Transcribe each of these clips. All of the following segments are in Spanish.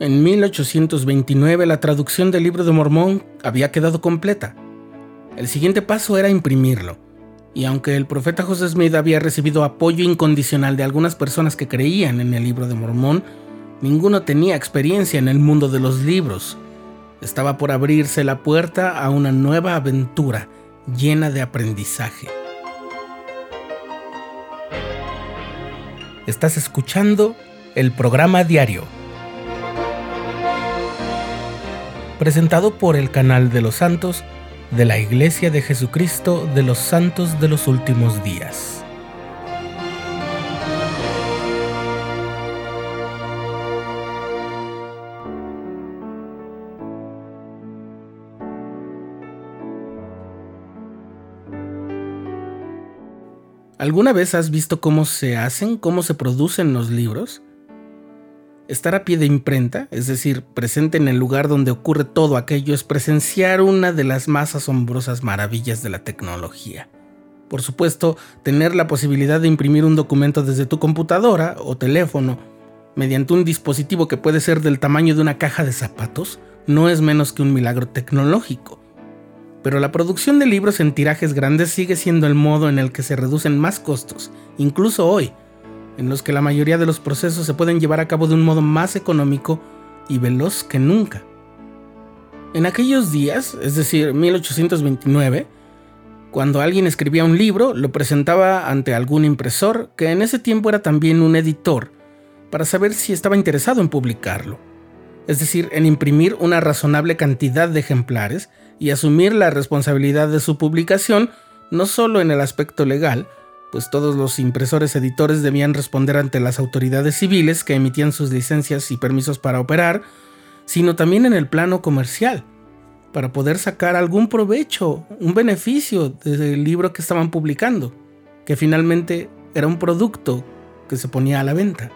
En 1829 la traducción del libro de Mormón había quedado completa. El siguiente paso era imprimirlo. Y aunque el profeta José Smith había recibido apoyo incondicional de algunas personas que creían en el libro de Mormón, ninguno tenía experiencia en el mundo de los libros. Estaba por abrirse la puerta a una nueva aventura llena de aprendizaje. Estás escuchando el programa diario presentado por el canal de los santos de la Iglesia de Jesucristo de los Santos de los Últimos Días. ¿Alguna vez has visto cómo se hacen, cómo se producen los libros? Estar a pie de imprenta, es decir, presente en el lugar donde ocurre todo aquello, es presenciar una de las más asombrosas maravillas de la tecnología. Por supuesto, tener la posibilidad de imprimir un documento desde tu computadora o teléfono, mediante un dispositivo que puede ser del tamaño de una caja de zapatos, no es menos que un milagro tecnológico. Pero la producción de libros en tirajes grandes sigue siendo el modo en el que se reducen más costos, incluso hoy, en los que la mayoría de los procesos se pueden llevar a cabo de un modo más económico y veloz que nunca. En aquellos días, es decir, 1829, cuando alguien escribía un libro, lo presentaba ante algún impresor, que en ese tiempo era también un editor, para saber si estaba interesado en publicarlo. Es decir, en imprimir una razonable cantidad de ejemplares y asumir la responsabilidad de su publicación, no solo en el aspecto legal, pues todos los impresores editores debían responder ante las autoridades civiles que emitían sus licencias y permisos para operar, sino también en el plano comercial, para poder sacar algún provecho, un beneficio del libro que estaban publicando, que finalmente era un producto que se ponía a la venta.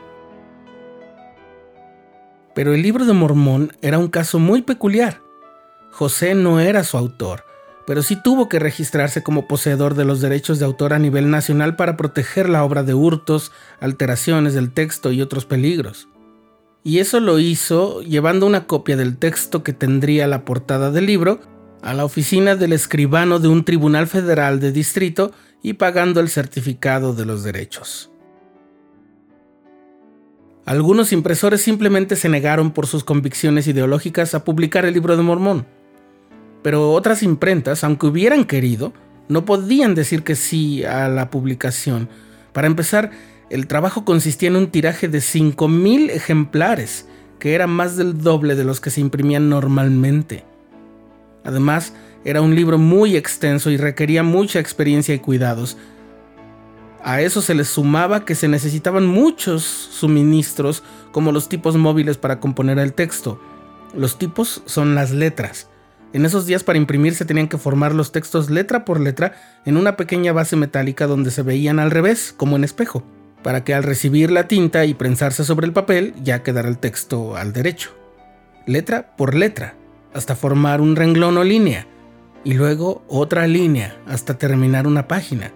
Pero el libro de Mormón era un caso muy peculiar. José no era su autor, pero sí tuvo que registrarse como poseedor de los derechos de autor a nivel nacional para proteger la obra de hurtos, alteraciones del texto y otros peligros. Y eso lo hizo llevando una copia del texto que tendría la portada del libro a la oficina del escribano de un tribunal federal de distrito y pagando el certificado de los derechos. Algunos impresores simplemente se negaron por sus convicciones ideológicas a publicar el libro de Mormón pero otras imprentas, aunque hubieran querido, no podían decir que sí a la publicación. Para empezar, el trabajo consistía en un tiraje de 5.000 ejemplares, que era más del doble de los que se imprimían normalmente. Además, era un libro muy extenso y requería mucha experiencia y cuidados. A eso se les sumaba que se necesitaban muchos suministros como los tipos móviles para componer el texto. Los tipos son las letras. En esos días para imprimir se tenían que formar los textos letra por letra en una pequeña base metálica donde se veían al revés, como en espejo, para que al recibir la tinta y prensarse sobre el papel ya quedara el texto al derecho. Letra por letra, hasta formar un renglón o línea, y luego otra línea hasta terminar una página.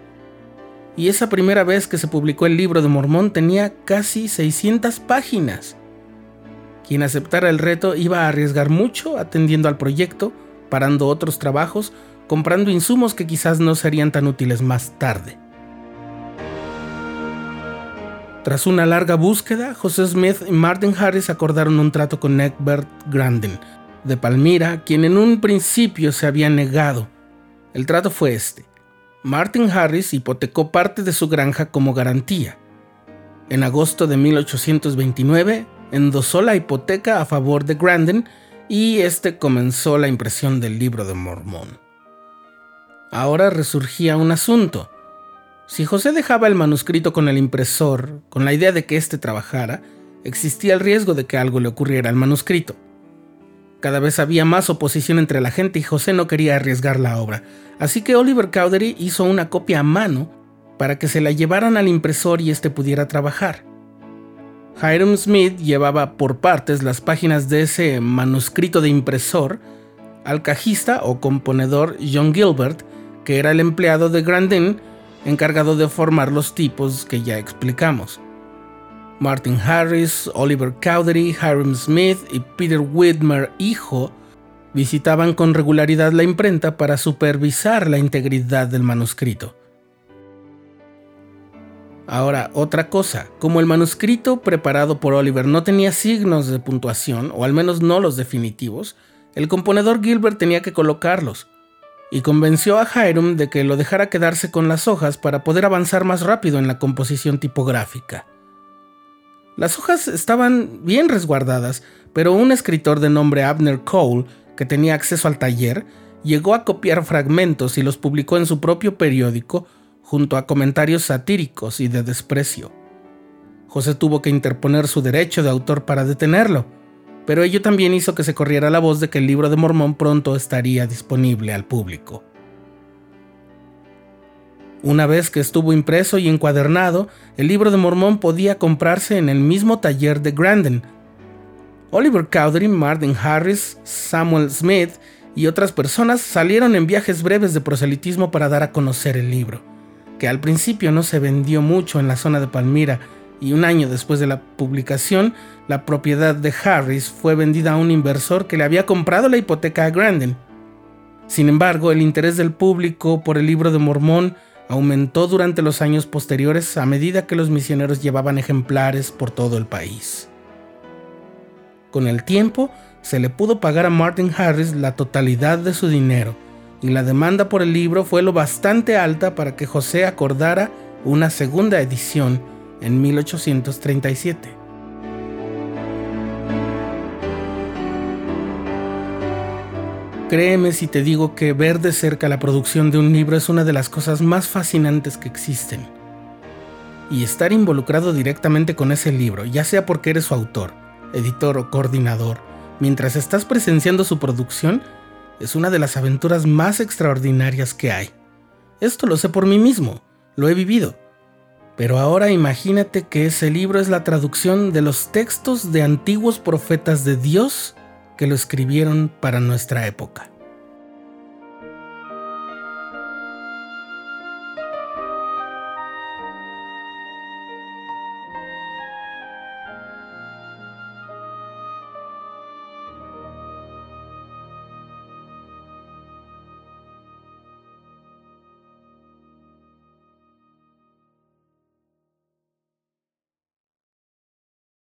Y esa primera vez que se publicó el libro de Mormón tenía casi 600 páginas. Quien aceptara el reto iba a arriesgar mucho atendiendo al proyecto, parando otros trabajos, comprando insumos que quizás no serían tan útiles más tarde. Tras una larga búsqueda, José Smith y Martin Harris acordaron un trato con Egbert Grandin, de Palmira, quien en un principio se había negado. El trato fue este. Martin Harris hipotecó parte de su granja como garantía. En agosto de 1829, endosó la hipoteca a favor de Grandin y este comenzó la impresión del libro de Mormón. Ahora resurgía un asunto. Si José dejaba el manuscrito con el impresor, con la idea de que éste trabajara, existía el riesgo de que algo le ocurriera al manuscrito. Cada vez había más oposición entre la gente y José no quería arriesgar la obra, así que Oliver Cowdery hizo una copia a mano para que se la llevaran al impresor y éste pudiera trabajar. Hiram Smith llevaba por partes las páginas de ese manuscrito de impresor al cajista o componedor John Gilbert, que era el empleado de Grandin encargado de formar los tipos que ya explicamos. Martin Harris, Oliver Cowdery, Hiram Smith y Peter Whitmer, hijo, visitaban con regularidad la imprenta para supervisar la integridad del manuscrito. Ahora, otra cosa, como el manuscrito preparado por Oliver no tenía signos de puntuación, o al menos no los definitivos, el componedor Gilbert tenía que colocarlos, y convenció a Hiram de que lo dejara quedarse con las hojas para poder avanzar más rápido en la composición tipográfica. Las hojas estaban bien resguardadas, pero un escritor de nombre Abner Cole, que tenía acceso al taller, llegó a copiar fragmentos y los publicó en su propio periódico junto a comentarios satíricos y de desprecio. José tuvo que interponer su derecho de autor para detenerlo, pero ello también hizo que se corriera la voz de que el libro de Mormón pronto estaría disponible al público. Una vez que estuvo impreso y encuadernado, el libro de Mormón podía comprarse en el mismo taller de Grandin. Oliver Cowdery, Martin Harris, Samuel Smith y otras personas salieron en viajes breves de proselitismo para dar a conocer el libro que al principio no se vendió mucho en la zona de Palmira y un año después de la publicación, la propiedad de Harris fue vendida a un inversor que le había comprado la hipoteca a Grandin. Sin embargo, el interés del público por el libro de Mormón aumentó durante los años posteriores a medida que los misioneros llevaban ejemplares por todo el país. Con el tiempo, se le pudo pagar a Martin Harris la totalidad de su dinero, y la demanda por el libro fue lo bastante alta para que José acordara una segunda edición en 1837. Créeme si te digo que ver de cerca la producción de un libro es una de las cosas más fascinantes que existen. Y estar involucrado directamente con ese libro, ya sea porque eres su autor, editor o coordinador, mientras estás presenciando su producción, es una de las aventuras más extraordinarias que hay. Esto lo sé por mí mismo, lo he vivido. Pero ahora imagínate que ese libro es la traducción de los textos de antiguos profetas de Dios que lo escribieron para nuestra época.